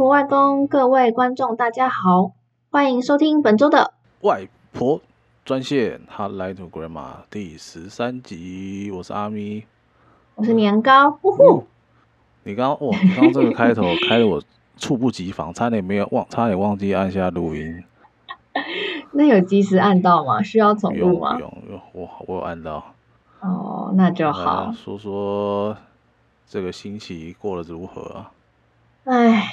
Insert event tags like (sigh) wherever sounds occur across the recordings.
婆外公，各位观众大家好，欢迎收听本周的外婆专线 Hotline to Grandma 第十三集，我是阿咪，我是年糕，呼呼。哦、你刚刚哇，你刚刚这个开头 (laughs) 开的我猝不及防，差点没有忘，差点忘记按下录音。(laughs) 那有及时按到吗？需要重录吗？不用，我我有按到。哦，那就好。说说这个星期过得如何啊？哎，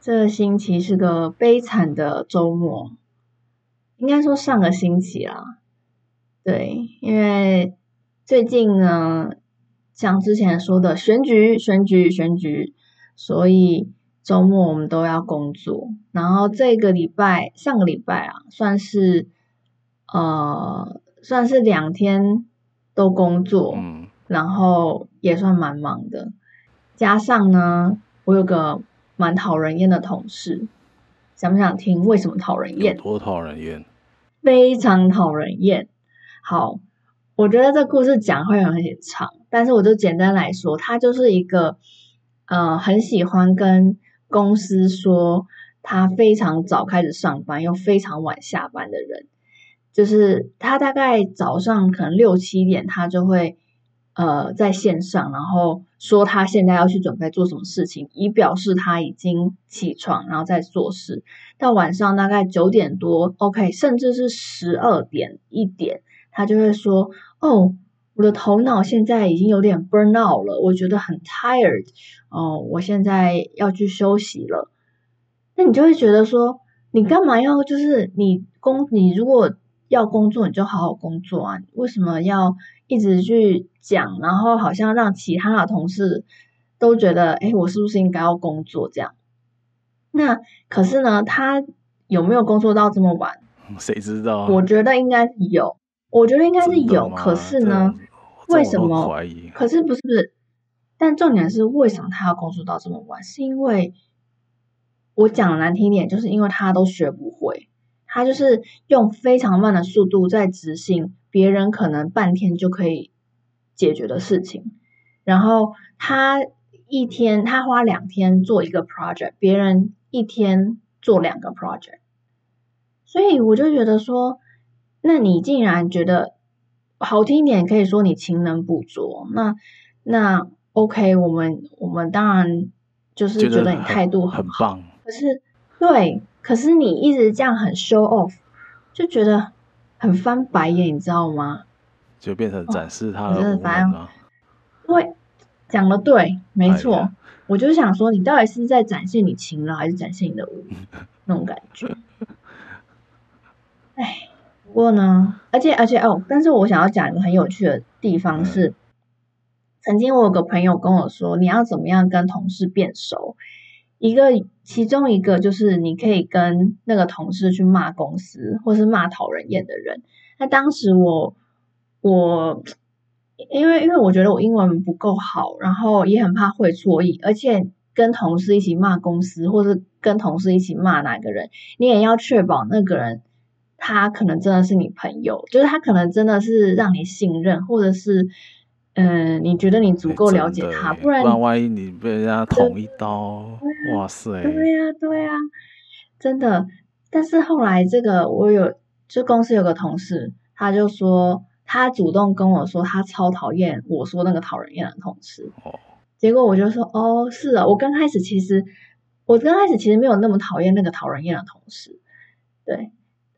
这个星期是个悲惨的周末，应该说上个星期啦。对，因为最近呢，像之前说的选举、选举、选举，所以周末我们都要工作。然后这个礼拜、上个礼拜啊，算是呃，算是两天都工作，嗯，然后也算蛮忙的。加上呢，我有个蛮讨人厌的同事，想不想听为什么讨人厌？多讨人厌，非常讨人厌。好，我觉得这故事讲会有点长，但是我就简单来说，他就是一个呃很喜欢跟公司说他非常早开始上班，又非常晚下班的人。就是他大概早上可能六七点，他就会。呃，在线上，然后说他现在要去准备做什么事情，以表示他已经起床，然后在做事。到晚上大概九点多，OK，甚至是十二点一点，他就会说：“哦，我的头脑现在已经有点 burn out 了，我觉得很 tired，哦，我现在要去休息了。”那你就会觉得说，你干嘛要就是你工，你如果要工作，你就好好工作啊，为什么要？一直去讲，然后好像让其他的同事都觉得，哎，我是不是应该要工作这样？那可是呢，他有没有工作到这么晚？谁知道？我觉得应该是有，我觉得应该是有。可是呢，为什么？可是不是不是？但重点是，为什么他要工作到这么晚？是因为我讲的难听点，就是因为他都学不会，他就是用非常慢的速度在执行。别人可能半天就可以解决的事情，然后他一天他花两天做一个 project，别人一天做两个 project，所以我就觉得说，那你竟然觉得好听一点，可以说你勤能补拙，那那 OK，我们我们当然就是觉得你态度很棒，可是对，可是你一直这样很 show off，就觉得。很翻白眼，你知道吗？就变成展示他的无能吗？对，讲的对，没错。哎、我就想说，你到底是在展现你勤劳，还是展现你的无能？(laughs) 那种感觉。哎，不过呢，而且而且哦，但是我想要讲一个很有趣的地方是，嗯、曾经我有个朋友跟我说，你要怎么样跟同事变熟？一个，其中一个就是你可以跟那个同事去骂公司，或是骂讨人厌的人。那当时我，我因为因为我觉得我英文不够好，然后也很怕会错意，而且跟同事一起骂公司，或是跟同事一起骂哪个人，你也要确保那个人他可能真的是你朋友，就是他可能真的是让你信任，或者是。嗯，你觉得你足够了解他，不然不然万一你被人家捅一刀，哇塞！对呀，对呀，真的。但是后来这个我有，就公司有个同事，他就说他主动跟我说他超讨厌我说那个讨人厌的同事。哦。结果我就说哦，是啊，我刚开始其实我刚开始其实没有那么讨厌那个讨人厌的同事，对。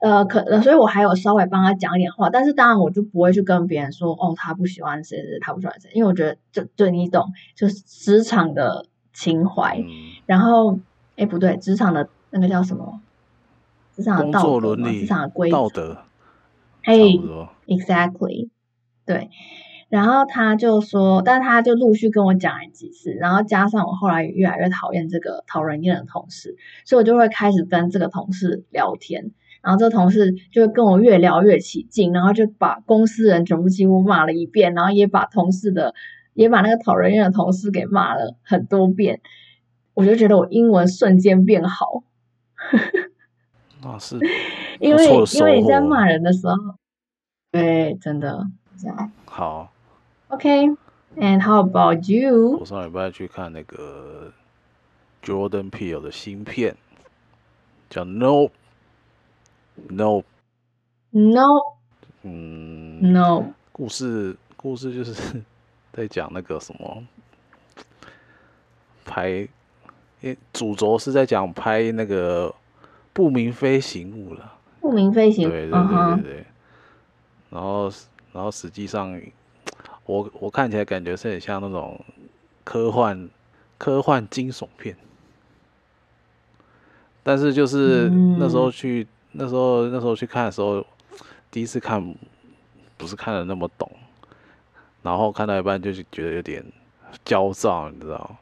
呃，可，所以我还有稍微帮他讲一点话，但是当然我就不会去跟别人说，哦，他不喜欢谁谁，他不喜欢谁，因为我觉得这对你懂，就是职场的情怀。嗯、然后，哎，不对，职场的那个叫什么？职场的道德嘛，职场的规则。道德。哎，exactly，对。然后他就说，但他就陆续跟我讲了几次，然后加上我后来越来越讨厌这个讨人厌的同事，所以我就会开始跟这个同事聊天。然后这个同事就跟我越聊越起劲，然后就把公司人全部几乎骂了一遍，然后也把同事的，也把那个讨人厌的同事给骂了很多遍。我就觉得我英文瞬间变好。那是因为因为你在骂人的时候，对，真的这样。好。OK，and how about you？我上礼拜去看那个 Jordan Peele 的新片，叫 No No No，嗯，No，故事故事就是 (laughs) 在讲那个什么拍，诶主轴是在讲拍那个不明飞行物了。不明飞行物，对对对对对。Uh. 然后然后实际上，我我看起来感觉是很像那种科幻科幻惊悚片，但是就是那时候去、嗯、那时候那时候去看的时候。第一次看，不是看的那么懂，然后看到一半就是觉得有点焦躁，你知道？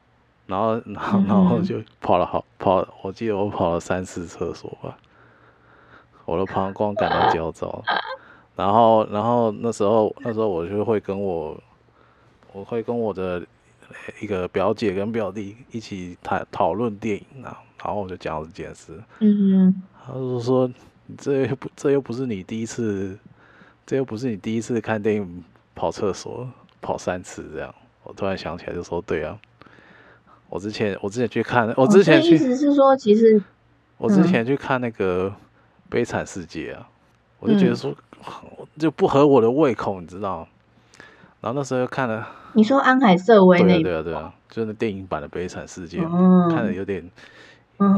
然后，然后，然后就跑了好跑，我记得我跑了三次厕所吧，(laughs) 我的膀胱感到焦躁。然后，然后那时候那时候我就会跟我，我会跟我的一个表姐跟表弟一起谈讨论电影啊，然后我就讲这件事。嗯，他就说。这又不，这又不是你第一次，这又不是你第一次看电影跑厕所跑三次这样。我突然想起来，就说对啊，我之前我之前去看，我之前去，哦、意思是说其实我之前去看那个《悲惨世界》啊，嗯、我就觉得说就不合我的胃口，你知道？然后那时候又看了，你说安海瑟薇那对啊对啊，就是电影版的《悲惨世界》，嗯、看的有点，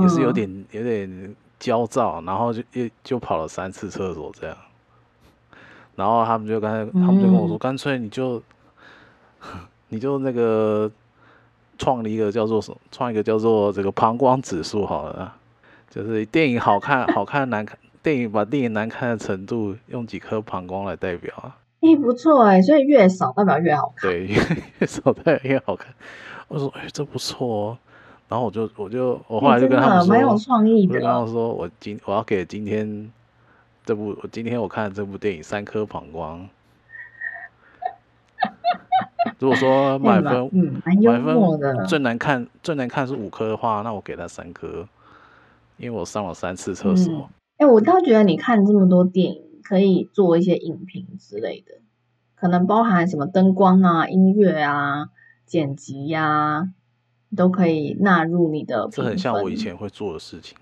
也是有点有点。焦躁，然后就一就跑了三次厕所这样，然后他们就刚才他们就跟我说，干脆你就 (laughs) 你就那个创了一个叫做什么，创一个叫做这个膀胱指数好了，就是电影好看好看难看，电影把电影难看的程度用几颗膀胱来代表啊？诶，不错诶，所以越少代表越好看，对，越 (laughs) 越少代表越好看。我说，诶，这不错哦。然后我就我就我后来就跟他们说，蛮有创意的。我就跟他们说，我今我要给今天这部我今天我看的这部电影三颗膀胱。如果说 (laughs) 满分，嗯，满分最难看最难看是五颗的话，那我给他三颗，因为我上了三次厕所。哎、嗯，我倒觉得你看这么多电影，可以做一些影评之类的，可能包含什么灯光啊、音乐啊、剪辑呀、啊。都可以纳入你的，这很像我以前会做的事情。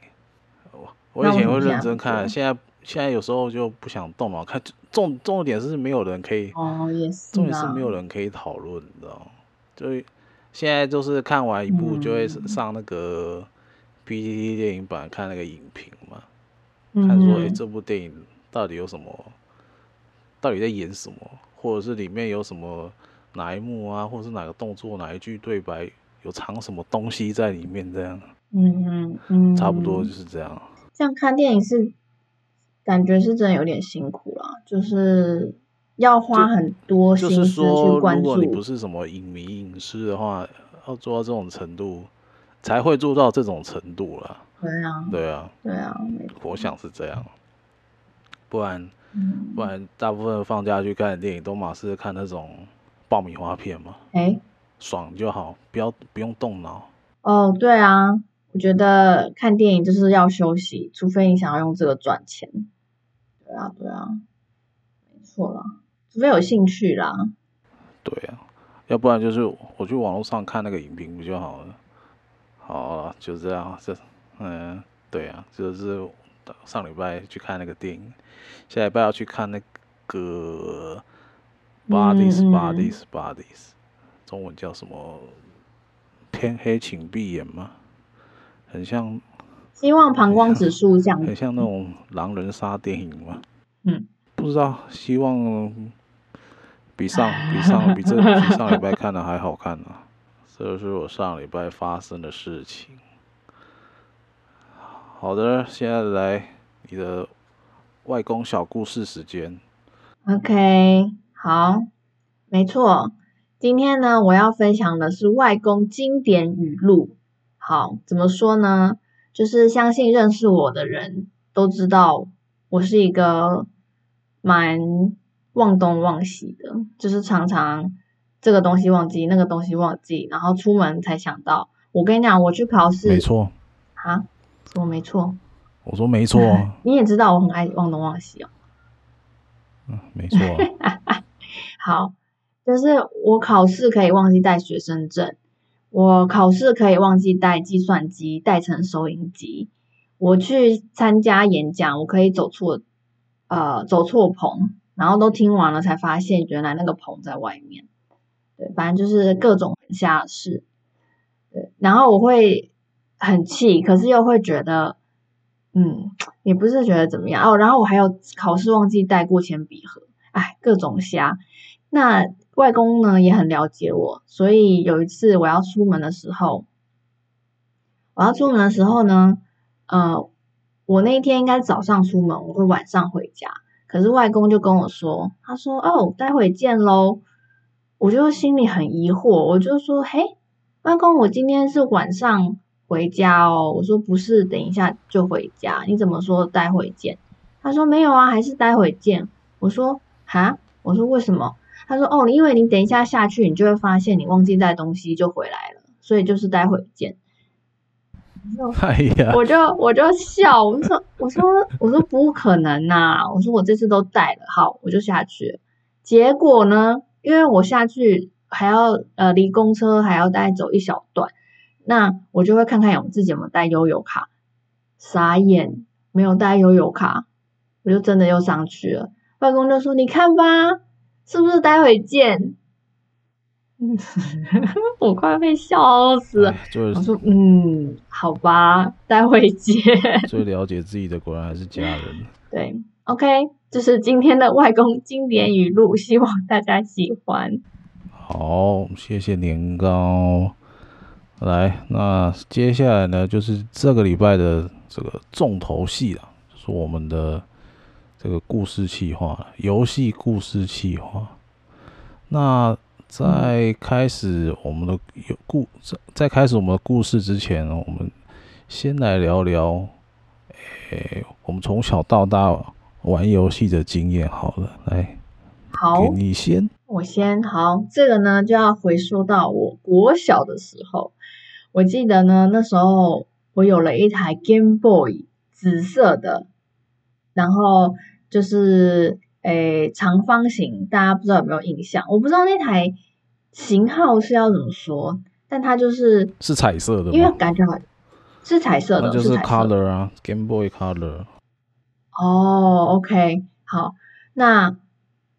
我我以前会认真看，现在现在有时候就不想动脑看。重重点是没有人可以哦，也是，重点是没有人可以讨论，你知道吗？就现在就是看完一部就会上那个 PTT 电影版看那个影评嘛，嗯、看说哎、欸、这部电影到底有什么，到底在演什么，或者是里面有什么哪一幕啊，或者是哪个动作哪一句对白。有藏什么东西在里面？这样，嗯嗯嗯，差不多就是这样。这样看电影是感觉是真的有点辛苦了，就是要花很多心思去关注。如果你不是什么影迷影视的话，要做到这种程度，才会做到这种程度了。对啊，对啊，对啊，我想是这样。不然，不然大部分放假去看电影都马是看那种爆米花片嘛。欸爽就好，不要不用动脑。哦，对啊，我觉得看电影就是要休息，除非你想要用这个赚钱。对啊，对啊，没错啦，除非有兴趣啦。对啊，要不然就是我去网络上看那个影评不就好了？好了，就这样，这嗯，对啊，就是上礼拜去看那个电影，下礼拜要去看那个 Bodies, Bodies, Bodies。中文叫什么？天黑请闭眼吗？很像。希望膀胱指数这样。很像那种狼人杀电影吗？嗯。不知道，希望比上 (laughs) 比上比这比上礼拜看的还好看呢、啊。这就是我上礼拜发生的事情。好的，现在来你的外公小故事时间。OK，好，没错。今天呢，我要分享的是外公经典语录。好，怎么说呢？就是相信认识我的人都知道，我是一个蛮忘东忘西的，就是常常这个东西忘记，那个东西忘记，然后出门才想到。我跟你讲，我去考试，没错。啊？我没错？我说没错。(laughs) 你也知道我很爱忘东忘西哦。嗯，没错。(laughs) 好。就是我考试可以忘记带学生证，我考试可以忘记带计算机，带成收音机。我去参加演讲，我可以走错，呃，走错棚，然后都听完了才发现原来那个棚在外面。对，反正就是各种很瞎的事。对，然后我会很气，可是又会觉得，嗯，也不是觉得怎么样哦。然后我还有考试忘记带过铅笔盒，哎，各种瞎。那外公呢也很了解我，所以有一次我要出门的时候，我要出门的时候呢，呃，我那一天应该早上出门，我会晚上回家。可是外公就跟我说，他说：“哦，待会见喽。”我就心里很疑惑，我就说：“嘿，外公，我今天是晚上回家哦。”我说：“不是，等一下就回家。”你怎么说待会见？他说：“没有啊，还是待会见。”我说：“哈？”我说：“为什么？”他说：“哦，因为你等一下下去，你就会发现你忘记带东西就回来了，所以就是待会见。”哎呀，我就我就笑，我说我说我说不可能呐、啊！我说我这次都带了，好，我就下去了。结果呢，因为我下去还要呃离公车还要再走一小段，那我就会看看有自己有没有带悠游卡，傻眼，没有带悠游卡，我就真的又上去了。外公就说：“你看吧。”是不是待会见？(laughs) 我快被笑死了。就是、我说，嗯，好吧，待会见。最了解自己的果然还是家人。(laughs) 对，OK，这是今天的外公经典语录，(laughs) 希望大家喜欢。好，谢谢年糕。来，那接下来呢，就是这个礼拜的这个重头戏了，就是我们的。这个故事企划，游戏故事企划。那在开始我们的有故，在在开始我们的故事之前，我们先来聊聊，诶，我们从小到大玩游戏的经验。好了，来，好，你先，我先。好，这个呢就要回溯到我国小的时候。我记得呢，那时候我有了一台 Game Boy，紫色的，然后。就是诶，长方形，大家不知道有没有印象？我不知道那台型号是要怎么说，但它就是是彩色的？因为感觉好像是彩色的，那就是 Color 啊，Game Boy Color。哦，OK，好，那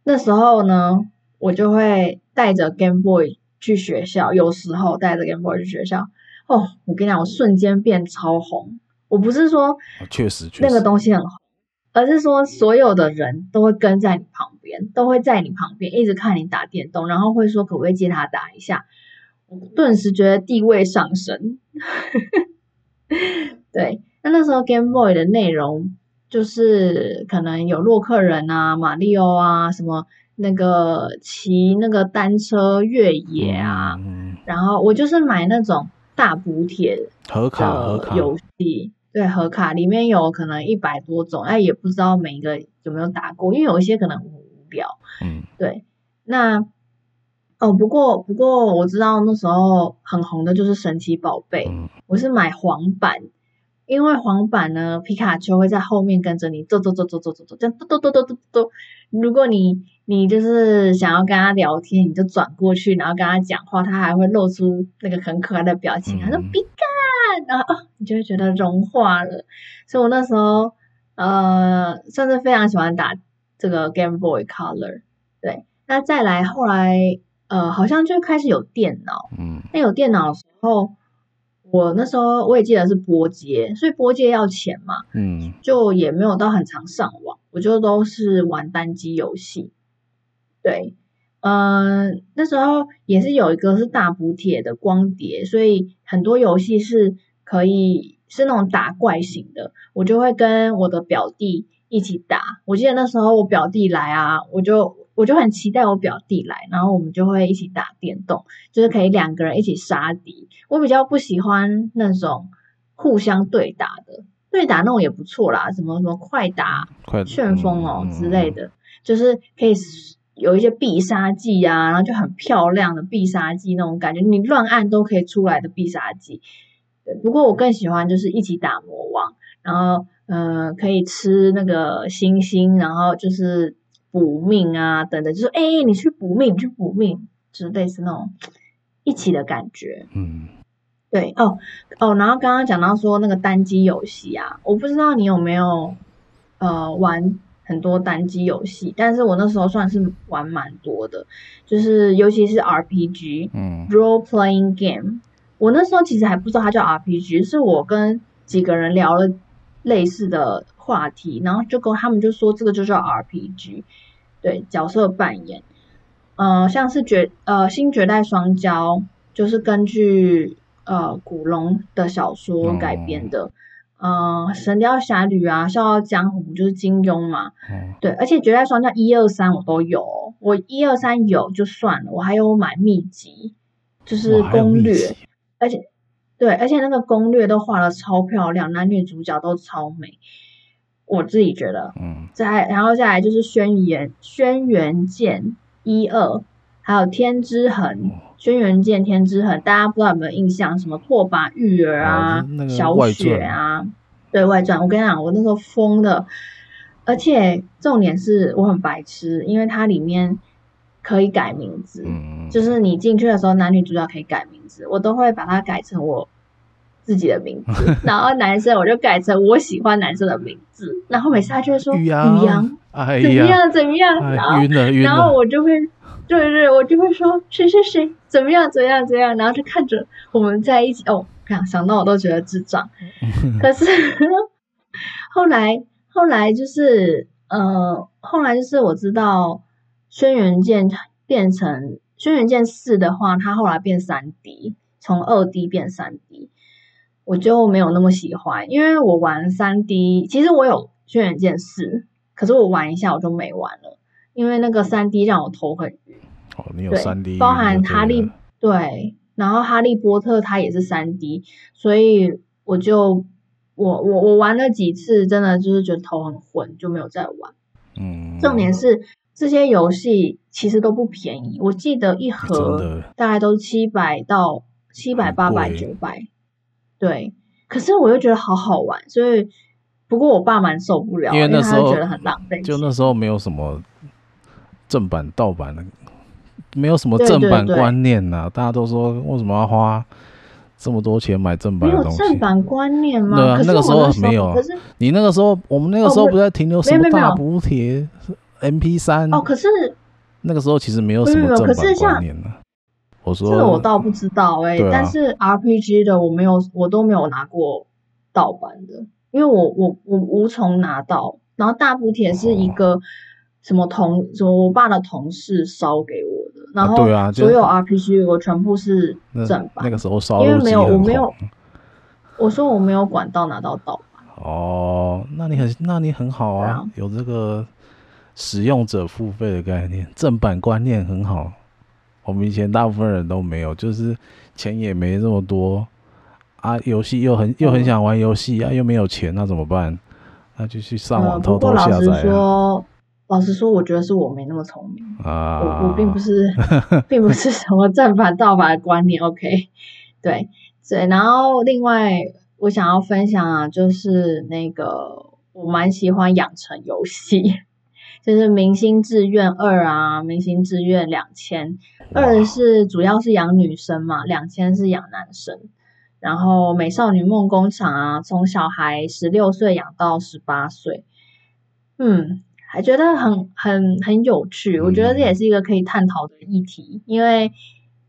那时候呢，我就会带着 Game Boy 去学校，有时候带着 Game Boy 去学校。哦，我跟你讲，我瞬间变超红。我不是说确实，确实那个东西很红。而是说，所有的人都会跟在你旁边，都会在你旁边一直看你打电动，然后会说可不可以借他打一下。我顿时觉得地位上升。(laughs) 对，那那时候 Game Boy 的内容就是可能有洛克人啊、马里奥啊，什么那个骑那个单车越野啊，嗯、然后我就是买那种大补贴的游戏。对，盒卡里面有可能一百多种，哎，也不知道每一个有没有打过，因为有一些可能很无聊。嗯，对。那哦，不过不过我知道那时候很红的就是神奇宝贝，嗯、我是买黄版，因为黄版呢，皮卡丘会在后面跟着你走走走走走走走，这样嘟嘟嘟嘟嘟嘟。如果你你就是想要跟他聊天，你就转过去，然后跟他讲话，他还会露出那个很可爱的表情，他说皮卡。然后哦，你就会觉得融化了。所以我那时候呃，算是非常喜欢打这个 Game Boy Color。对，那再来后来呃，好像就开始有电脑。嗯。那有电脑的时候，我那时候我也记得是拨接，所以拨接要钱嘛。嗯。就也没有到很常上网，我就都是玩单机游戏。对。嗯、呃，那时候也是有一个是大补帖的光碟，所以很多游戏是可以是那种打怪型的，我就会跟我的表弟一起打。我记得那时候我表弟来啊，我就我就很期待我表弟来，然后我们就会一起打电动，就是可以两个人一起杀敌。我比较不喜欢那种互相对打的，对打那种也不错啦，什么什么快打、快旋风哦之类的，就是可以。有一些必杀技啊，然后就很漂亮的必杀技那种感觉，你乱按都可以出来的必杀技。对，不过我更喜欢就是一起打魔王，然后呃可以吃那个星星，然后就是补命啊等等，就是哎你去补命，你去补命，就是类似那种一起的感觉。嗯，对哦哦，然后刚刚讲到说那个单机游戏啊，我不知道你有没有呃玩很多单机游戏，但是我那时候算是玩蛮多的，就是尤其是 RPG，嗯，role playing game。我那时候其实还不知道它叫 RPG，是我跟几个人聊了类似的话题，然后就跟他们就说这个就叫 RPG，对，角色扮演，呃，像是绝呃新绝代双骄，就是根据呃古龙的小说改编的，嗯、呃，神雕侠侣啊，笑傲江湖就是金庸嘛，嗯、对，而且绝代双骄一二三我都有，我一二三有就算了，我还有买秘籍，就是攻略。而且，对，而且那个攻略都画的超漂亮，男女主角都超美，我自己觉得。嗯。再然后再来就是轩辕轩辕剑一二，还有天之痕，轩辕剑天之痕，大家不知道有没有印象？什么拓跋玉儿啊，小雪啊，对外传。我跟你讲，我那时候疯的，而且重点是我很白痴，因为它里面。可以改名字，嗯、就是你进去的时候，男女主角可以改名字，我都会把它改成我自己的名字。(laughs) 然后男生我就改成我喜欢男生的名字。然后每次他就会说宇阳，宇阳、哎，怎么样怎么样？哎、然后然后我就会，对对，我就会说谁谁谁怎么样怎么样怎么样。然后就看着我们在一起，哦，想想到我都觉得智障。可是 (laughs) 后来后来就是呃，后来就是我知道。轩辕剑变成轩辕剑四的话，它后来变三 D，从二 D 变三 D，我就没有那么喜欢，因为我玩三 D，其实我有轩辕剑四，可是我玩一下我就没玩了，因为那个三 D 让我头很晕。哦，你有三 D，包含哈利对，然后哈利波特它也是三 D，所以我就我我我玩了几次，真的就是觉得头很昏，就没有再玩。嗯，重点是。这些游戏其实都不便宜，我记得一盒大概都七百到七百八百九百，对。可是我又觉得好好玩，所以不过我爸蛮受不了，因为那时候觉得很浪费。就那时候没有什么正版盗版的，没有什么正版观念呐、啊，大家都说为什么要花这么多钱买正版的东西？有正版观念吗？对啊，那个时候没有。可是你那个时候，我们那个时候不在停留什么大补帖？M P 三哦，可是那个时候其实没有什么正版观念呢。我说这个我倒不知道哎、欸，啊、但是 R P G 的我没有，我都没有拿过盗版的，因为我我我无从拿到。然后大补贴是一个什么同什么我爸的同事烧给我的，然后对啊，所有 R P G 我全部是正版。那，那个时候烧，因为没有我没有，我说我没有管道拿到盗版。哦，那你很那你很好啊，啊有这个。使用者付费的概念，正版观念很好。我们以前大部分人都没有，就是钱也没这么多啊，游戏又很又很想玩游戏啊，又没有钱，那怎么办？那就去上网偷偷下载老实说，我觉得是我没那么聪明啊，我我并不是，(laughs) 并不是什么正版盗版的观念。(laughs) OK，对对，然后另外我想要分享啊，就是那个我蛮喜欢养成游戏。(laughs) 就是明星志愿二啊，明星志愿两千，二是主要是养女生嘛，两千是养男生。然后美少女梦工厂啊，从小孩十六岁养到十八岁，嗯，还觉得很很很有趣。我觉得这也是一个可以探讨的议题，因为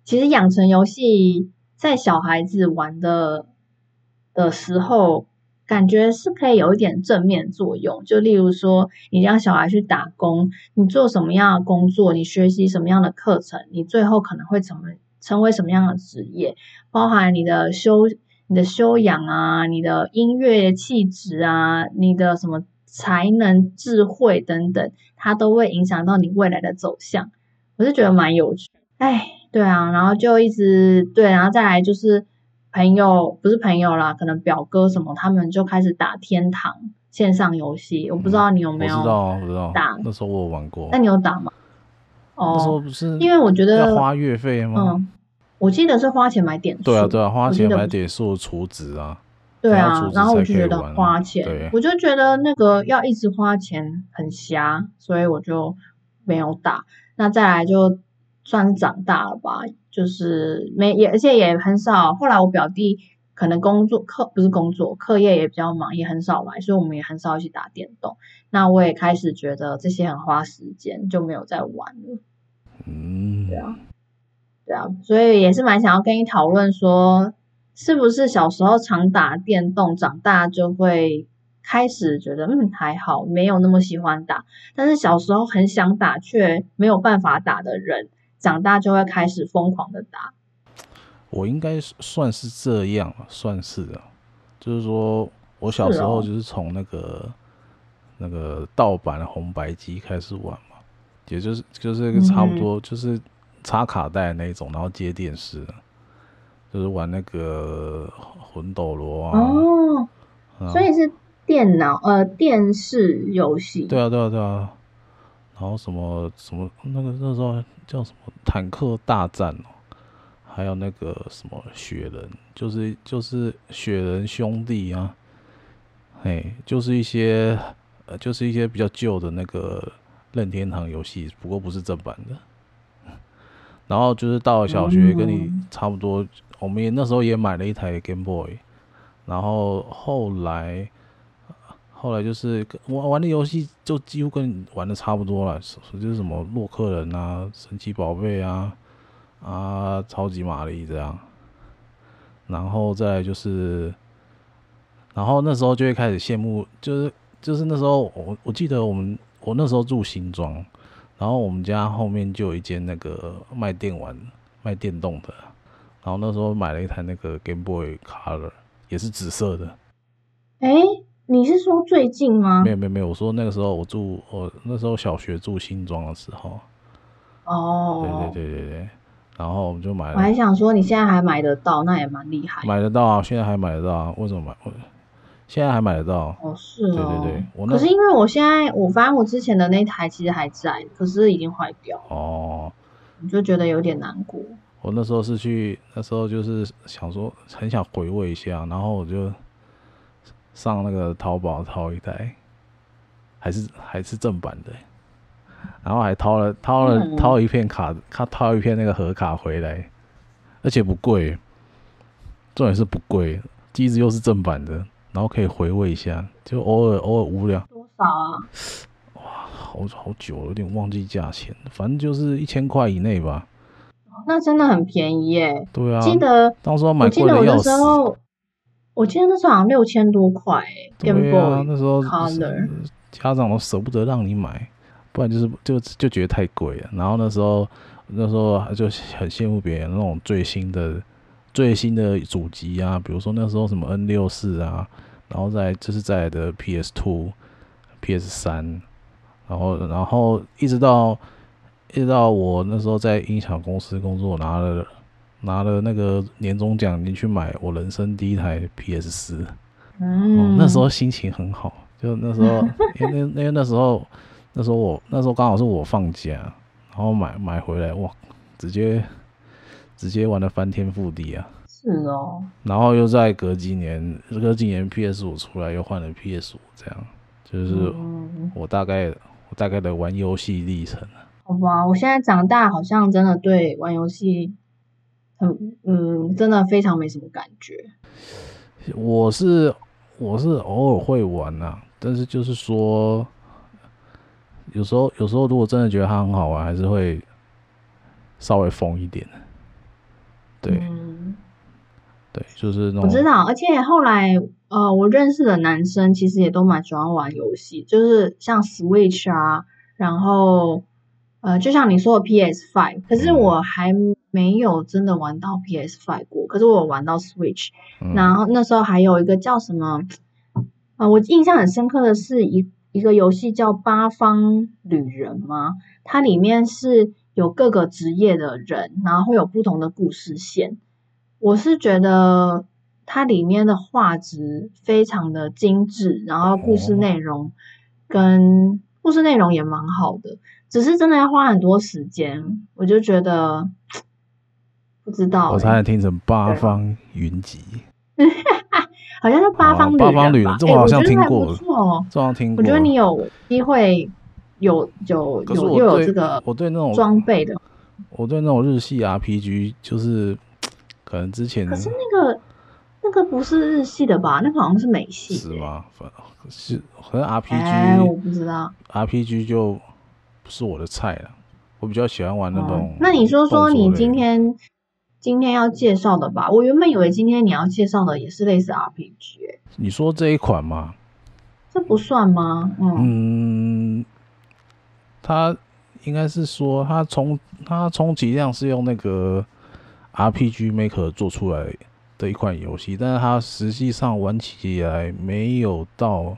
其实养成游戏在小孩子玩的的时候。感觉是可以有一点正面作用，就例如说，你让小孩去打工，你做什么样的工作，你学习什么样的课程，你最后可能会怎么成为什么样的职业，包含你的修你的修养啊，你的音乐气质啊，你的什么才能、智慧等等，它都会影响到你未来的走向。我是觉得蛮有趣，哎，对啊，然后就一直对，然后再来就是。朋友不是朋友啦，可能表哥什么，他们就开始打天堂线上游戏。我不知道你有没有？我知道，我知道。打那时候我有玩过。那你有打吗？哦，那时候不是因为我觉得要花月费吗？嗯，我记得是花钱买点数。对啊，对啊，花钱买点数储值啊。对啊，然后我就觉得花钱，我就觉得那个要一直花钱很瞎，所以我就没有打。那再来就算是长大了吧，就是没也而且也很少。后来我表弟可能工作课不是工作，课业也比较忙，也很少来，所以我们也很少一起打电动。那我也开始觉得这些很花时间，就没有再玩了。嗯，对啊，对啊，所以也是蛮想要跟你讨论说，是不是小时候常打电动，长大就会开始觉得嗯还好，没有那么喜欢打。但是小时候很想打却没有办法打的人，长大就会开始疯狂的打。我应该算是这样，算是的，就是说我小时候就是从那个、哦、那个盗版的红白机开始玩嘛，也就是就是差不多就是插卡带那种，然后接电视，就是玩那个魂斗罗啊。哦，所以是电脑呃电视游戏。对啊对啊对啊，然后什么什么那个那时候叫什么坦克大战哦。还有那个什么雪人，就是就是雪人兄弟啊，嘿，就是一些呃，就是一些比较旧的那个任天堂游戏，不过不是正版的。然后就是到了小学，跟你差不多，我们也那时候也买了一台 Game Boy。然后后来后来就是玩玩的游戏，就几乎跟你玩的差不多了，就是什么洛克人啊、神奇宝贝啊。啊，超级玛丽这样，然后再就是，然后那时候就会开始羡慕，就是就是那时候我我记得我们我那时候住新庄，然后我们家后面就有一间那个卖电玩、卖电动的，然后那时候买了一台那个 Game Boy Color，也是紫色的。哎，你是说最近吗？没有没有没有，我说那个时候我住我那时候小学住新庄的时候。哦，对对对对对。然后我们就买了。我还想说，你现在还买得到，那也蛮厉害。买得到啊，现在还买得到啊？为什么买？现在还买得到？哦，是哦。对对对，我那可是因为我现在，我发现我之前的那台其实还在，可是已经坏掉了。哦。你就觉得有点难过。我那时候是去，那时候就是想说，很想回味一下，然后我就上那个淘宝淘一台，还是还是正版的。然后还掏了掏了掏了一片卡，他掏一片那个盒卡回来，而且不贵，重点是不贵，机子又是正版的，然后可以回味一下，就偶尔偶尔无聊。多少啊？哇，好好久了，有点忘记价钱，反正就是一千块以内吧。那真的很便宜耶。对啊，记得当时买贵的要死。我记得那时候好像六千多块。对啊，那时候家长都舍不得让你买。不然就是就就觉得太贵了，然后那时候那时候就很羡慕别人那种最新的最新的主机啊，比如说那时候什么 N 六四啊，然后再就是在的 PS Two、PS 三，然后然后一直到一直到我那时候在音响公司工作，拿了拿了那个年终奖金去买我人生第一台 PS 四，嗯、哦，那时候心情很好，就那时候 (laughs) 因为那因为那时候。那时候我那时候刚好是我放假，然后买买回来哇，直接直接玩的翻天覆地啊！是哦。然后又在隔几年，隔几年 PS 五出来，又换了 PS 五，这样就是我大概、嗯、我大概的玩游戏历程。好吧，我现在长大，好像真的对玩游戏很嗯，真的非常没什么感觉。我是我是偶尔会玩呐、啊，但是就是说。有时候，有时候如果真的觉得它很好玩，还是会稍微疯一点。对，就是那种。我知道，而且后来，呃，我认识的男生其实也都蛮喜欢玩游戏，就是像 Switch 啊，然后，呃，就像你说的 PS Five，可是我还没有真的玩到 PS Five 过，可是我有玩到 Switch，嗯、然后那时候还有一个叫什么，呃，我印象很深刻的是一。一个游戏叫《八方旅人》吗？它里面是有各个职业的人，然后会有不同的故事线。我是觉得它里面的画质非常的精致，然后故事内容跟故事内容也蛮好的，只是真的要花很多时间。我就觉得不知道、欸，我差点听成八方云集。(laughs) 好像是八方旅人吧，八方旅人，这我好像听过，这样听过。我觉得你有机会有有有又有这个，我对那种装备的，我对那种日系 RPG 就是可能之前可是那个那个不是日系的吧？那个好像是美系，是吗？反是可能 RPG，、欸、我不知道 RPG 就不是我的菜了。我比较喜欢玩那种、哦。那你说说你今天今天要介绍的吧？我原本以为今天你要介绍的也是类似 RPG、欸。你说这一款吗？这不算吗？嗯，嗯，他应该是说他充他充其量是用那个 RPG Maker 做出来的一款游戏，但是它实际上玩起来没有到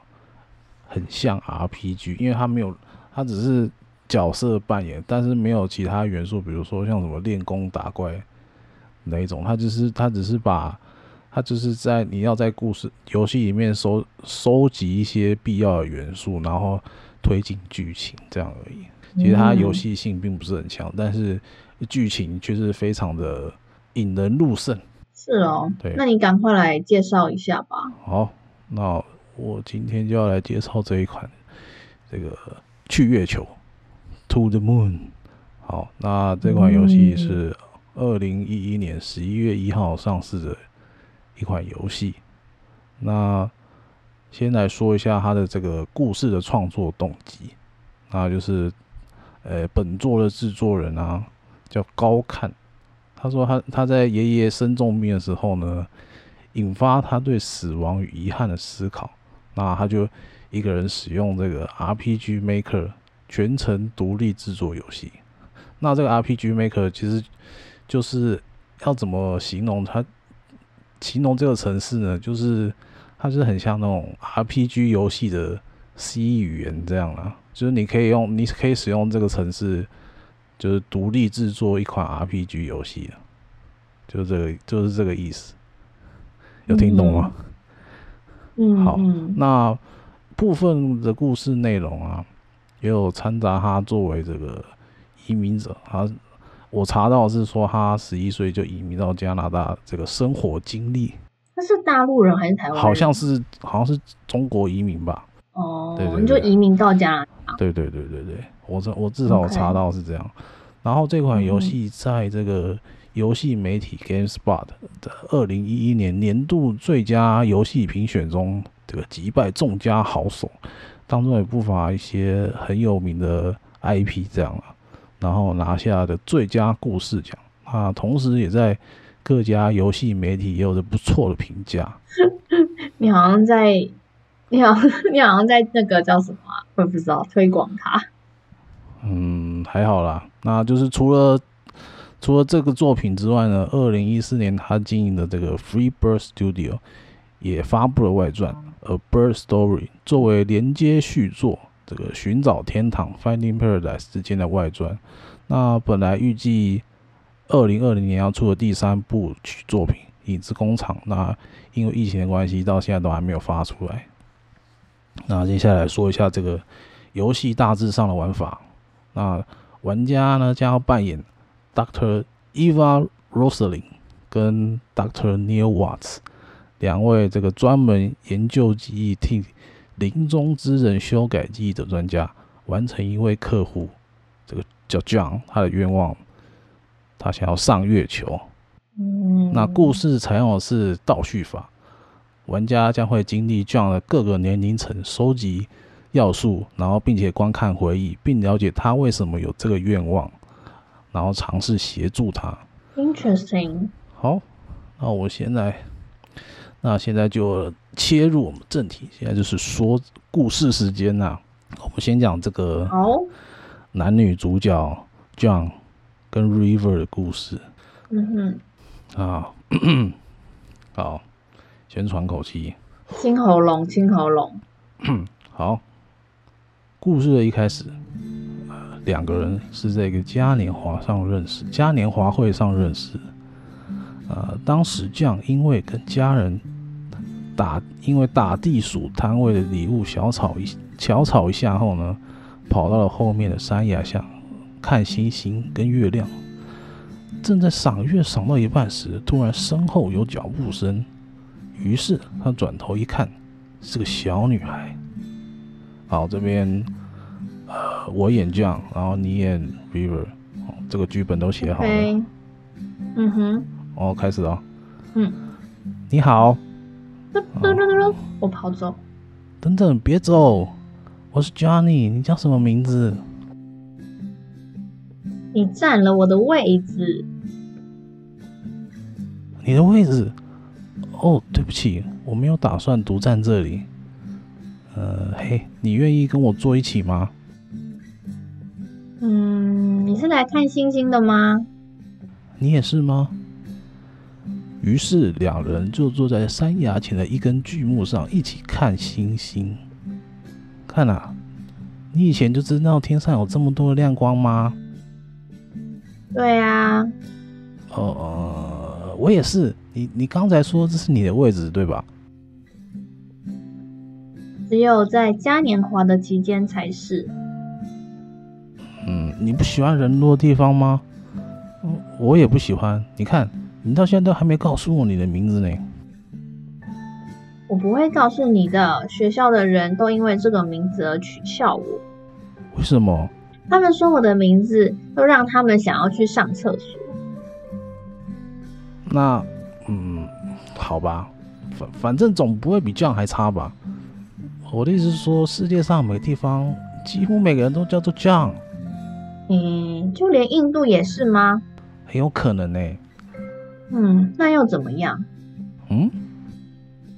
很像 RPG，因为它没有，它只是。角色扮演，但是没有其他元素，比如说像什么练功打怪那一种，他就是他只是把，他就是在你要在故事游戏里面收收集一些必要的元素，然后推进剧情这样而已。其实它游戏性并不是很强，但是剧情却是非常的引人入胜。是哦，对，那你赶快来介绍一下吧。好，那我今天就要来介绍这一款这个去月球。To the Moon，好，那这款游戏是二零一一年十一月一号上市的一款游戏。那先来说一下它的这个故事的创作动机，那就是，呃，本作的制作人啊叫高看，他说他他在爷爷生重病的时候呢，引发他对死亡与遗憾的思考，那他就一个人使用这个 RPG Maker。全程独立制作游戏，那这个 RPG Maker 其实就是要怎么形容它？形容这个城市呢？就是它是很像那种 RPG 游戏的 C 语言这样啦，就是你可以用，你可以使用这个城市，就是独立制作一款 RPG 游戏，就是这个，就是这个意思。有听懂吗？嗯，好，那部分的故事内容啊。也有掺杂他作为这个移民者，他我查到是说他十一岁就移民到加拿大，这个生活经历。他是大陆人还是台湾人？好像是好像是中国移民吧。哦，对，对，对，你就移民到加拿大。对对对对对，我这我至少我查到是这样。然后这款游戏在这个游戏媒体 GameSpot 的二零一一年年度最佳游戏评选中，这个击败众家好手。当中也不乏一些很有名的 IP 这样啊，然后拿下的最佳故事奖啊，同时也在各家游戏媒体也有着不错的评价。(laughs) 你好像在，你好，你好像在那个叫什么？我也不知道推广它。嗯，还好啦。那就是除了除了这个作品之外呢，二零一四年他经营的这个 Free Bird Studio 也发布了外传。A Bird Story 作为连接续作，这个寻找天堂 Finding Paradise 之间的外传，那本来预计二零二零年要出的第三部曲作品《影子工厂》，那因为疫情的关系，到现在都还没有发出来。那接下来说一下这个游戏大致上的玩法。那玩家呢将要扮演 Dr. Eva Rosalind 跟 Dr. Neil Watts。两位这个专门研究记忆、替临终之人修改记忆的专家，完成一位客户，这个叫 John，他的愿望，他想要上月球。嗯，那故事采用的是倒叙法，玩家将会经历 John 的各个年龄层，收集要素，然后并且观看回忆，并了解他为什么有这个愿望，然后尝试协助他。Interesting。好，那我现在。那现在就切入我们正题，现在就是说故事时间呐。我们先讲这个男女主角 John 跟 River 的故事。嗯哼，啊，(coughs) 好，先喘口气，清喉咙，清喉咙。(coughs) 好，故事的一开始，呃两个人是在一个嘉年华上认识，嘉年华会上认识。呃，当时将因为跟家人。打，因为打地鼠摊位的礼物小吵一小吵一下后呢，跑到了后面的山崖下看星星跟月亮。正在赏月赏到一半时，突然身后有脚步声，于是他转头一看，是个小女孩。好，这边呃，我演 John，然后你演 River，这个剧本都写好了。Okay. 嗯哼。哦，开始了。嗯。你好。嘟嘟嘟嘟，我跑走。等等，别走！我是 Johnny，你叫什么名字？你占了我的位置。你的位置？哦，对不起，我没有打算独占这里。呃，嘿，你愿意跟我坐一起吗？嗯，你是来看星星的吗？你也是吗？于是两人就坐在山崖前的一根巨木上，一起看星星。看啊，你以前就知道天上有这么多的亮光吗？对啊。哦、呃，我也是。你你刚才说这是你的位置，对吧？只有在嘉年华的期间才是。嗯，你不喜欢人多的地方吗？我也不喜欢。你看。你到现在都还没告诉我你的名字呢。我不会告诉你的。学校的人都因为这个名字而取笑我。为什么？他们说我的名字都让他们想要去上厕所。那，嗯，好吧，反反正总不会比这样还差吧。我的意思是说，世界上每个地方几乎每个人都叫做 John。嗯，就连印度也是吗？很有可能呢。嗯，那又怎么样？嗯，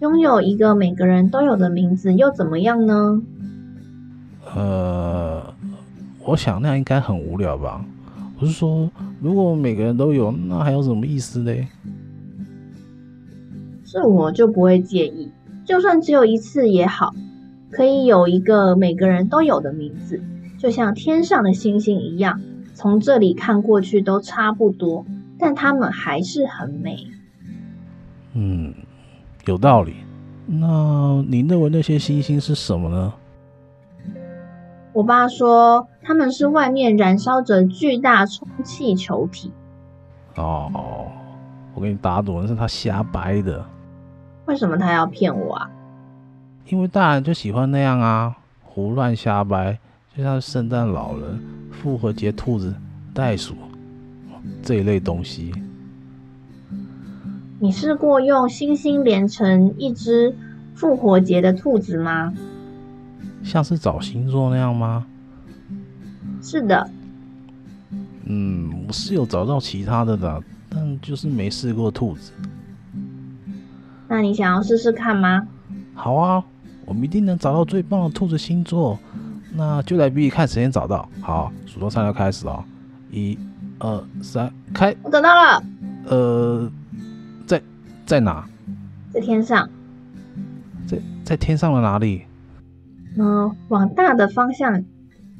拥有一个每个人都有的名字又怎么样呢？呃，我想那样应该很无聊吧。我是说，如果每个人都有，那还有什么意思嘞？是我就不会介意，就算只有一次也好，可以有一个每个人都有的名字，就像天上的星星一样，从这里看过去都差不多。但它们还是很美。嗯，有道理。那你认为那些星星是什么呢？我爸说，他们是外面燃烧着巨大充气球体。哦，我给你打赌，那是他瞎掰的。为什么他要骗我啊？因为大人就喜欢那样啊，胡乱瞎掰，就像圣诞老人、复活节兔子、袋鼠。这一类东西，你试过用星星连成一只复活节的兔子吗？像是找星座那样吗？是的。嗯，我是有找到其他的的，但就是没试过兔子。那你想要试试看吗？好啊，我们一定能找到最棒的兔子星座。那就来比比看谁先找到。好，数到三要开始了，一。二三开，我找到了。呃，在在哪？在天上。在在天上的哪里？嗯，往大的方向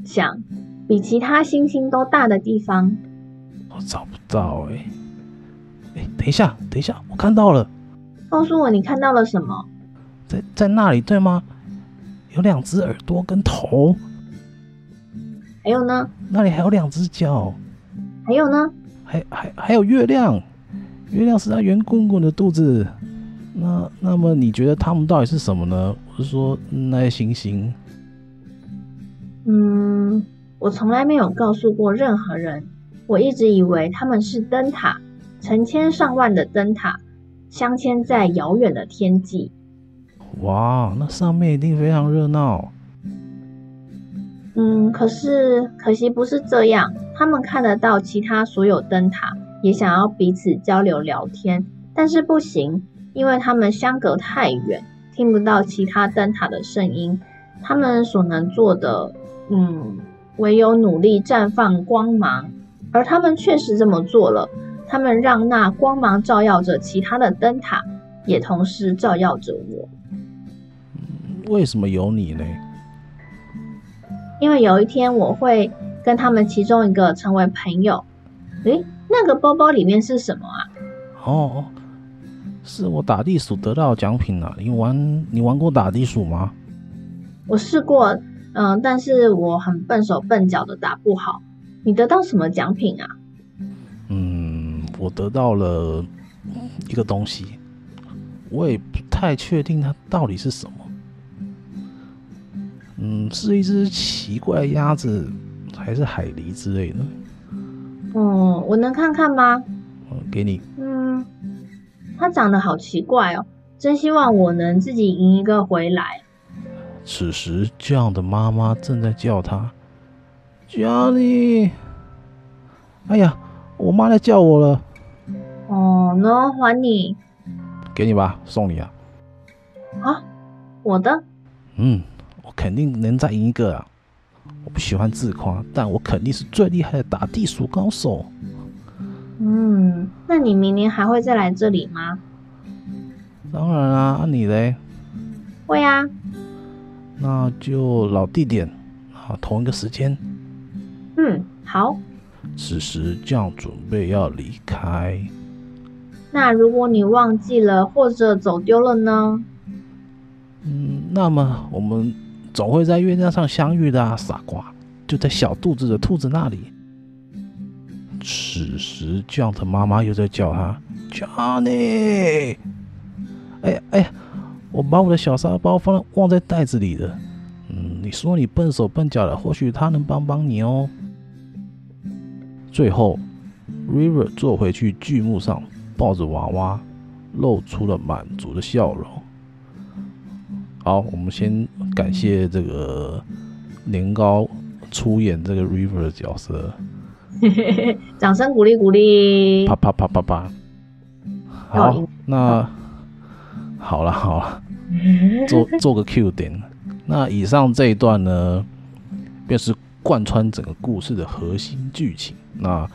想，比其他星星都大的地方。我找不到哎、欸。哎、欸，等一下，等一下，我看到了。告诉我你看到了什么？在在那里对吗？有两只耳朵跟头。还有呢？那里还有两只脚。还有呢？还还还有月亮，月亮是它圆滚滚的肚子。那那么你觉得它们到底是什么呢？我是说那些星星。嗯，我从来没有告诉过任何人。我一直以为他们是灯塔，成千上万的灯塔，镶嵌在遥远的天际。哇，那上面一定非常热闹。嗯，可是可惜不是这样。他们看得到其他所有灯塔，也想要彼此交流聊天，但是不行，因为他们相隔太远，听不到其他灯塔的声音。他们所能做的，嗯，唯有努力绽放光芒。而他们确实这么做了。他们让那光芒照耀着其他的灯塔，也同时照耀着我。为什么有你呢？因为有一天我会跟他们其中一个成为朋友。诶，那个包包里面是什么啊？哦，是我打地鼠得到奖品啊。你玩你玩过打地鼠吗？我试过，嗯、呃，但是我很笨手笨脚的打不好。你得到什么奖品啊？嗯，我得到了一个东西，我也不太确定它到底是什么。嗯，是一只奇怪的鸭子，还是海狸之类的？嗯，我能看看吗？嗯，给你。嗯，它长得好奇怪哦，真希望我能自己赢一个回来。此时，John 的妈妈正在叫他，Johnny。哎呀，我妈在叫我了。哦，喏，还你。给你吧，送你啊。啊，我的。嗯，我肯定能再赢一个啊。我不喜欢自夸，但我肯定是最厉害的打地鼠高手。嗯，那你明年还会再来这里吗？当然啊，啊你嘞？会啊。那就老地点啊，同一个时间。嗯，好。此时，John 准备要离开。那如果你忘记了或者走丢了呢？嗯，那么我们总会在月亮上相遇的啊，傻瓜！就在小肚子的兔子那里。此时，John 的妈妈又在叫他：“Johnny！” 哎呀哎呀！我把我的小沙包放忘在袋子里了。嗯，你说你笨手笨脚的，或许他能帮帮你哦。最后，River 坐回去巨木上，抱着娃娃，露出了满足的笑容。好，我们先感谢这个年糕出演这个 River 的角色。(laughs) 掌声鼓励鼓励！啪啪啪啪啪。好，那好了好了。(laughs) 做做个 Q 点，那以上这一段呢，便是贯穿整个故事的核心剧情。那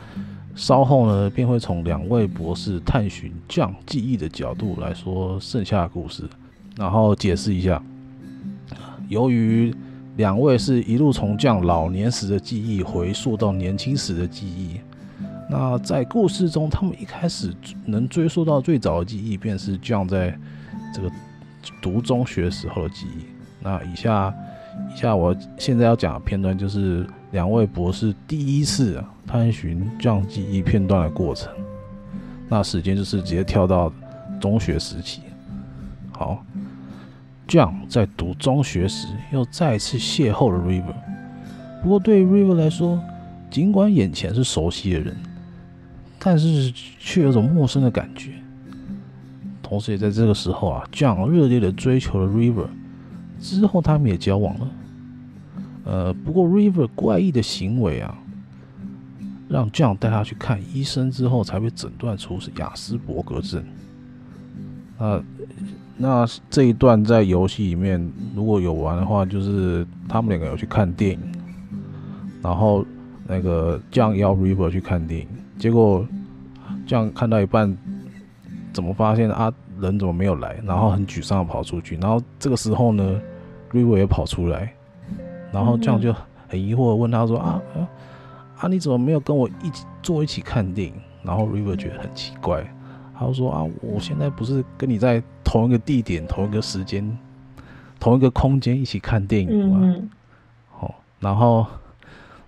稍后呢，便会从两位博士探寻 John 记忆的角度来说剩下的故事，然后解释一下。由于两位是一路从 John 老年时的记忆回溯到年轻时的记忆，那在故事中，他们一开始能追溯到最早的记忆，便是 John 在这个。读中学时候的记忆。那以下，以下我现在要讲的片段，就是两位博士第一次探寻 John 记忆片段的过程。那时间就是直接跳到中学时期。好，John 在读中学时又再次邂逅了 River。不过对于 River 来说，尽管眼前是熟悉的人，但是却有种陌生的感觉。同时也在这个时候啊，John 热烈的追求了 River，之后他们也交往了。呃，不过 River 怪异的行为啊，让 John 带他去看医生之后，才被诊断出是亚斯伯格症。那那这一段在游戏里面如果有玩的话，就是他们两个有去看电影，然后那个 John 邀 River 去看电影，结果 John 看到一半，怎么发现啊？人怎么没有来？然后很沮丧跑出去，然后这个时候呢，River 也跑出来，然后这样就很疑惑的问他说：“啊啊，你怎么没有跟我一起坐一起看电影？”然后 River 觉得很奇怪，他就说：“啊，我现在不是跟你在同一个地点、同一个时间、同一个空间一起看电影吗？”好，然后，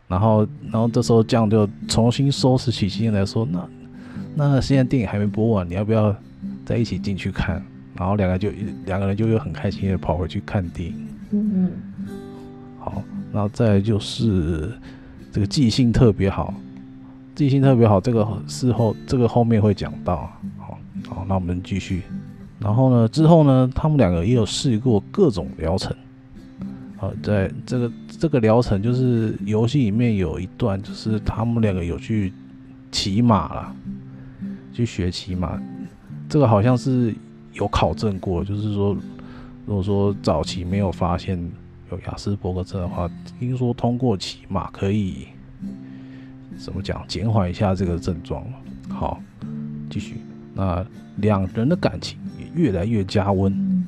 然后，然后这时候这样就重新收拾起心来说：“那那现在电影还没播完，你要不要？”再一起进去看，然后两个就两个人就又很开心的跑回去看电影。嗯嗯。好，然后再来就是这个记性特别好，记性特别好，这个事后这个后面会讲到。好，那我们继续。然后呢，之后呢，他们两个也有试过各种疗程。好，在这个这个疗程就是游戏里面有一段，就是他们两个有去骑马了，去学骑马。这个好像是有考证过，就是说，如果说早期没有发现有亚斯伯格症的话，听说通过骑马可以怎么讲，减缓一下这个症状。好，继续。那两人的感情也越来越加温。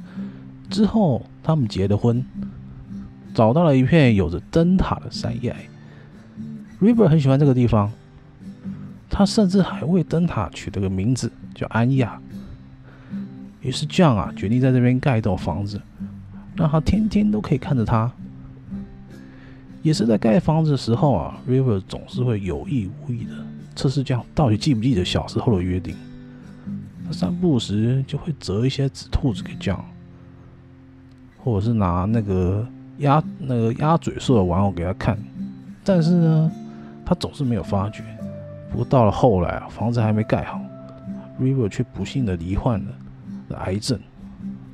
之后他们结了婚，找到了一片有着灯塔的山崖。River 很喜欢这个地方，他甚至还为灯塔取了个名字，叫安亚。于是 John 啊，决定在这边盖一栋房子，让他天天都可以看着他。也是在盖房子的时候啊，River 总是会有意无意的测试 John 到底记不记得小时候的约定。他散步时就会折一些纸兔子给 John，或者是拿那个鸭那个鸭嘴兽的玩偶给他看。但是呢，他总是没有发觉。不过到了后来啊，房子还没盖好，River 却不幸的罹患了癌症。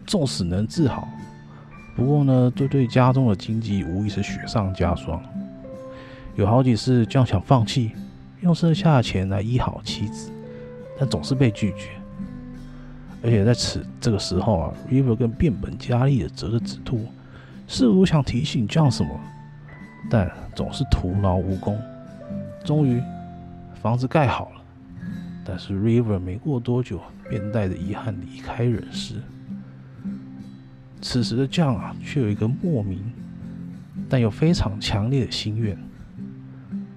纵使能治好，不过呢，这对家中的经济无疑是雪上加霜。有好几次，John 想放弃，用剩下的钱来医好妻子，但总是被拒绝。而且在此这个时候啊，River 更变本加厉的折着纸兔，试图想提醒 John 什么，但总是徒劳无功。终于，房子盖好了，但是 River 没过多久便带着遗憾离开人世。此时的江啊，却有一个莫名但又非常强烈的心愿，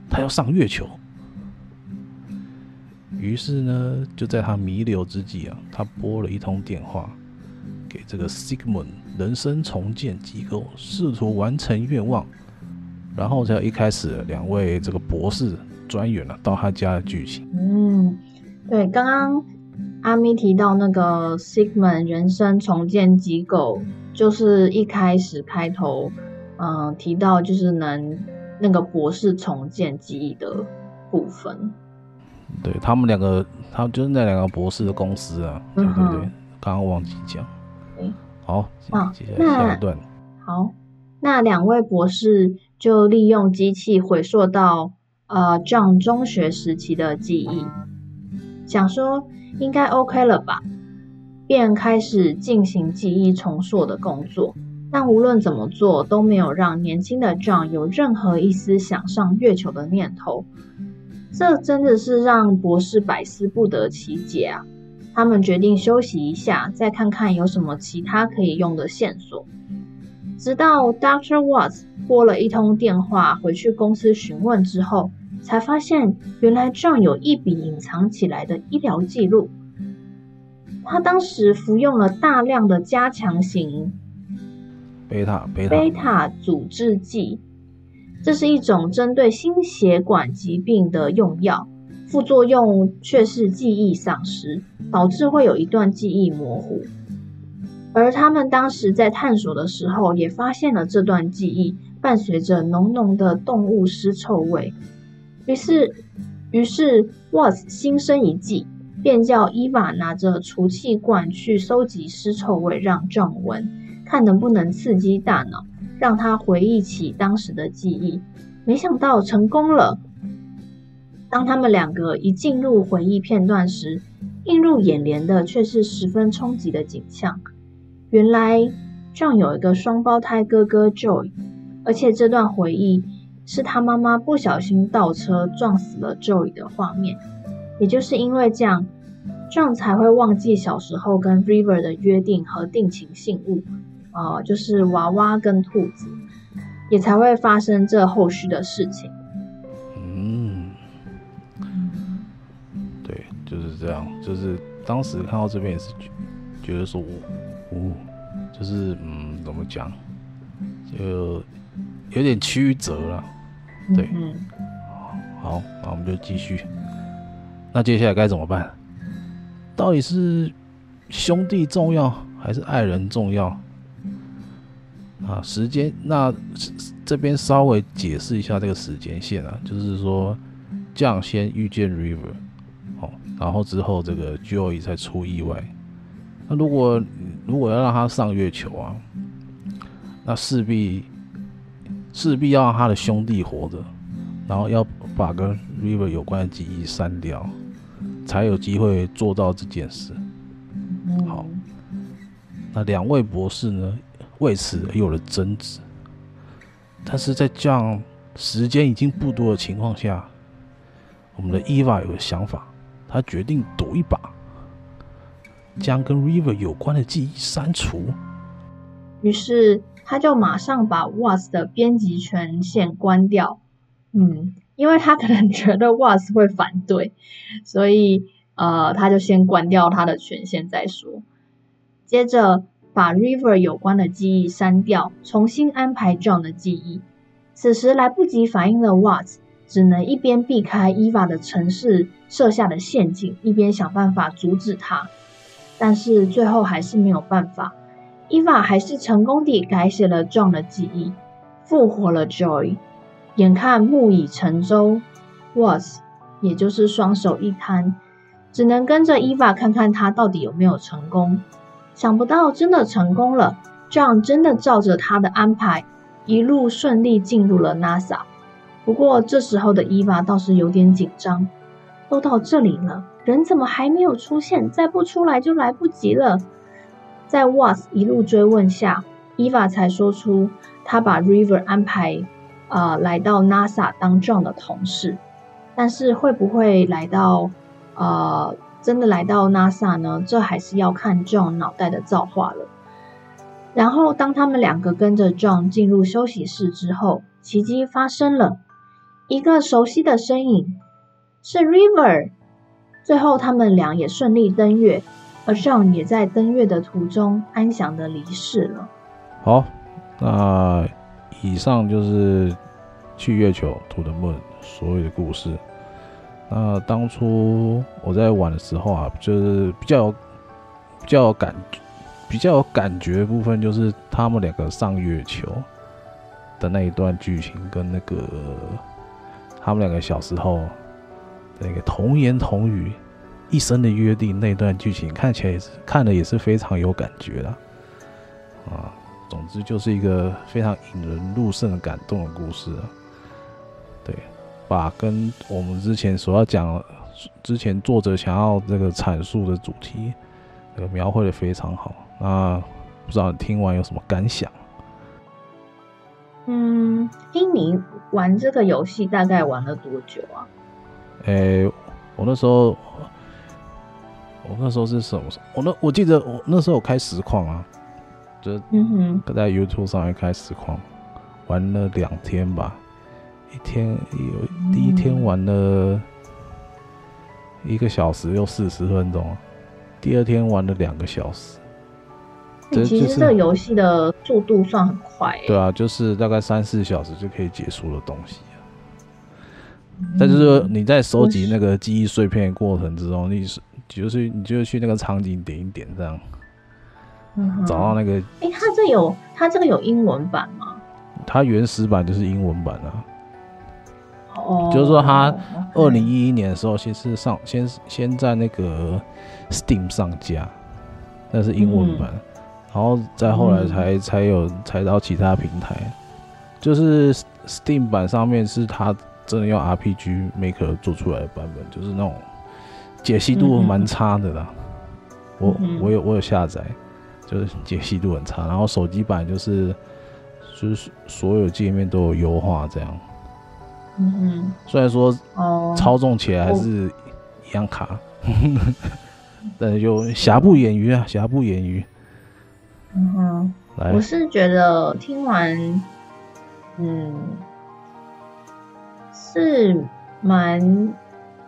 他要上月球。于是呢，就在他弥留之际啊，他拨了一通电话给这个 Sigmund 人生重建机构，试图完成愿望。然后才有一开始两位这个博士专员了到他家的剧情。嗯，对，刚刚阿咪提到那个 Sigmund 人生重建机构，就是一开始开头，嗯、提到就是能那个博士重建记忆的部分。对他们两个，他们就是那两个博士的公司啊，对对对，刚刚、嗯、忘记讲。嗯，好，接下来下一段。好，那两位博士就利用机器回溯到呃 John 中学时期的记忆，想说应该 OK 了吧，便开始进行记忆重塑的工作。但无论怎么做，都没有让年轻的 John 有任何一丝想上月球的念头。这真的是让博士百思不得其解啊！他们决定休息一下，再看看有什么其他可以用的线索。直到 Dr. Watts 拨了一通电话回去公司询问之后，才发现原来 John 有一笔隐藏起来的医疗记录。他当时服用了大量的加强型贝塔贝塔贝塔阻滞剂。这是一种针对心血管疾病的用药，副作用却是记忆丧失，导致会有一段记忆模糊。而他们当时在探索的时候，也发现了这段记忆伴随着浓浓的动物尸臭味。于是，于是，was 心生一计，便叫伊娃拿着除气罐去收集尸臭味，让 John 闻，看能不能刺激大脑。让他回忆起当时的记忆，没想到成功了。当他们两个一进入回忆片段时，映入眼帘的却是十分冲击的景象。原来，John 有一个双胞胎哥哥 Joy，而且这段回忆是他妈妈不小心倒车撞死了 Joy 的画面。也就是因为这样，John 才会忘记小时候跟 River 的约定和定情信物。呃，就是娃娃跟兔子，也才会发生这后续的事情。嗯，对，就是这样。就是当时看到这边也是觉觉得说，哦，就是嗯，怎么讲，就有点曲折了。对，嗯，好，那我们就继续。那接下来该怎么办？到底是兄弟重要还是爱人重要？啊，时间那这边稍微解释一下这个时间线啊，就是说这样先遇见 River，哦，然后之后这个 Joey 才出意外。那如果如果要让他上月球啊，那势必势必要让他的兄弟活着，然后要把跟 River 有关的记忆删掉，才有机会做到这件事。好，那两位博士呢？为此而有了争执，但是在这样时间已经不多的情况下，我们的 Eva 有了想法，他决定赌一把，将跟 River 有关的记忆删除。于是他就马上把 Watts 的编辑权限关掉。嗯，因为他可能觉得 Watts 会反对，所以呃，他就先关掉他的权限再说。接着。把 River 有关的记忆删掉，重新安排 John 的记忆。此时来不及反应的 Watts 只能一边避开 Eva 的城市设下的陷阱，一边想办法阻止他。但是最后还是没有办法，Eva 还是成功地改写了 John 的记忆，复活了 joy。眼看木已成舟，Watts 也就是双手一摊，只能跟着伊娃看看他到底有没有成功。想不到真的成功了，John 真的照着他的安排，一路顺利进入了 NASA。不过这时候的伊娃倒是有点紧张，都到这里了，人怎么还没有出现？再不出来就来不及了。在 Was 一路追问下，伊娃才说出他把 River 安排，呃，来到 NASA 当 John 的同事。但是会不会来到，呃，真的来到 NASA 呢？这还是要看 John 脑袋的造化了。然后当他们两个跟着 John 进入休息室之后，奇迹发生了，一个熟悉的身影是 River。最后他们俩也顺利登月。而 John 也在登月的途中安详的离世了。好，那以上就是去月球 To the Moon 所有的故事。那当初我在玩的时候啊，就是比较比较有感比较有感觉的部分，就是他们两个上月球的那一段剧情，跟那个他们两个小时候那个童言童语。一生的约定那段剧情看起来也是看的也是非常有感觉的啊，总之就是一个非常引人入胜的感动的故事。对，把跟我们之前所要讲，之前作者想要这个阐述的主题，呃描绘的非常好。那不知道你听完有什么感想？嗯，听你玩这个游戏大概玩了多久啊？诶、欸，我那时候。我那时候是什么？我那我记得我那时候有开实况啊，就是在 YouTube 上面开实况，玩了两天吧。一天有第一天玩了一个小时又四十分钟，第二天玩了两个小时。其实这个游戏的速度算很快欸。对啊，就是大概三四小时就可以结束的东西。但就是你在收集那个记忆碎片的过程之中，你是。就是你就去那个场景点一点这样，嗯、找到那个。哎、欸，它这有它这个有英文版吗？它原始版就是英文版啊。哦。就是说，他二零一一年的时候，先是上先先在那个 Steam 上架，那是英文版，嗯、然后再后来才、嗯、才有才到其他平台。就是 Steam 版上面是他真的用 RPG Maker 做出来的版本，就是那种。解析度蛮差的啦，嗯、我我有我有下载，就是解析度很差。然后手机版就是就是所有界面都有优化这样。嗯嗯，虽然说操纵起来还是一样卡，(laughs) 嗯、但是就瑕不掩瑜啊，瑕不掩瑜。嗯哼，我是觉得听完，嗯，是蛮。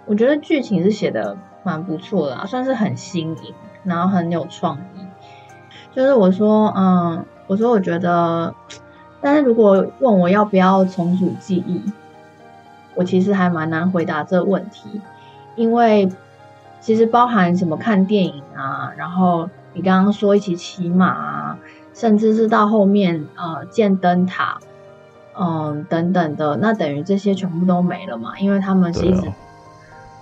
我觉得剧情是写的蛮不错的啊，算是很新颖，然后很有创意。就是我说，嗯，我说我觉得，但是如果问我要不要重组记忆，我其实还蛮难回答这个问题，因为其实包含什么看电影啊，然后你刚刚说一起骑马啊，甚至是到后面呃建灯塔，嗯等等的，那等于这些全部都没了嘛，因为他们是一直。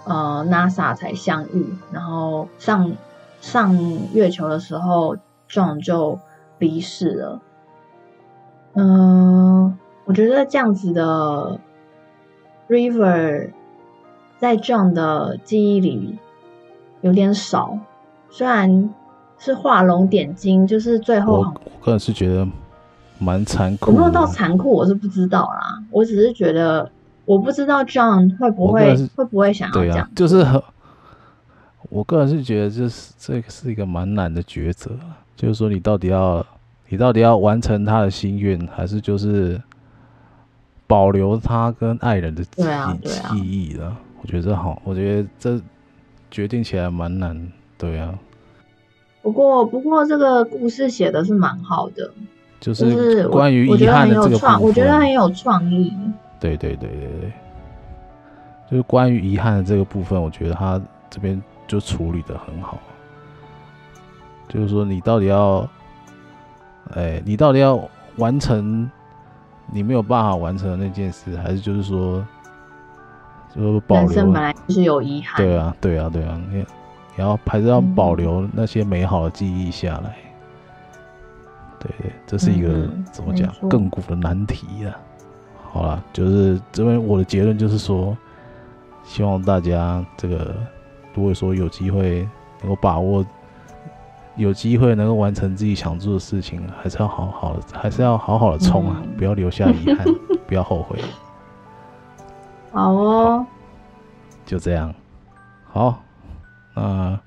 呃，NASA 才相遇，然后上上月球的时候，John 就离世了。嗯、呃，我觉得这样子的 River 在 John 的记忆里有点少，虽然是画龙点睛，就是最后我，我个人是觉得蛮残酷。有没有到残酷，我是不知道啦。我只是觉得。我不知道 John 会不会会不会想要这样。就是很，我个人是觉得，就是这个是一个蛮难的抉择。就是说，你到底要，你到底要完成他的心愿，还是就是保留他跟爱人的记忆、啊啊、记忆的？我觉得好，我觉得这决定起来蛮难。对啊。不过，不过这个故事写的是蛮好的，就是关于遗憾的这个我觉得很有创意。对对对对对，就是关于遗憾的这个部分，我觉得他这边就处理的很好。就是说，你到底要，哎，你到底要完成你没有办法完成的那件事，还是就是说，就保留。人生本来就是有遗憾。对啊，对啊，对啊，你你要还是要保留那些美好的记忆下来。嗯、对对，这是一个、嗯、怎么讲亘古的难题啊。好了，就是这边我的结论就是说，希望大家这个如果说有机会能够把握。有机会能够完成自己想做的事情，还是要好好的，还是要好好的冲啊！嗯、不要留下遗憾，(laughs) 不要后悔。好哦好，就这样。好，那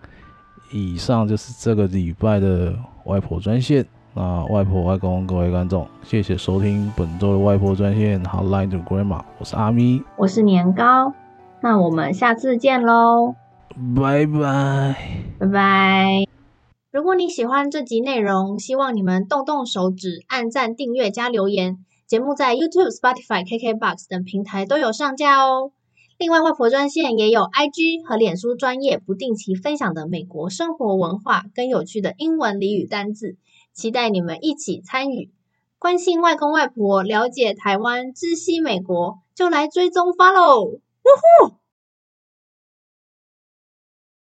以上就是这个礼拜的外婆专线。那外婆、外公，各位观众，谢谢收听本周的外婆专线。Hotline to Grandma，我是阿咪，我是年糕。那我们下次见喽！拜拜，拜拜。如果你喜欢这集内容，希望你们动动手指，按赞、订阅、加留言。节目在 YouTube、Spotify、KKBox 等平台都有上架哦。另外，外婆专线也有 IG 和脸书专业不定期分享的美国生活文化跟有趣的英文俚语单字，期待你们一起参与。关心外公外婆，了解台湾，知悉美国，就来追踪 Follow。呜呼！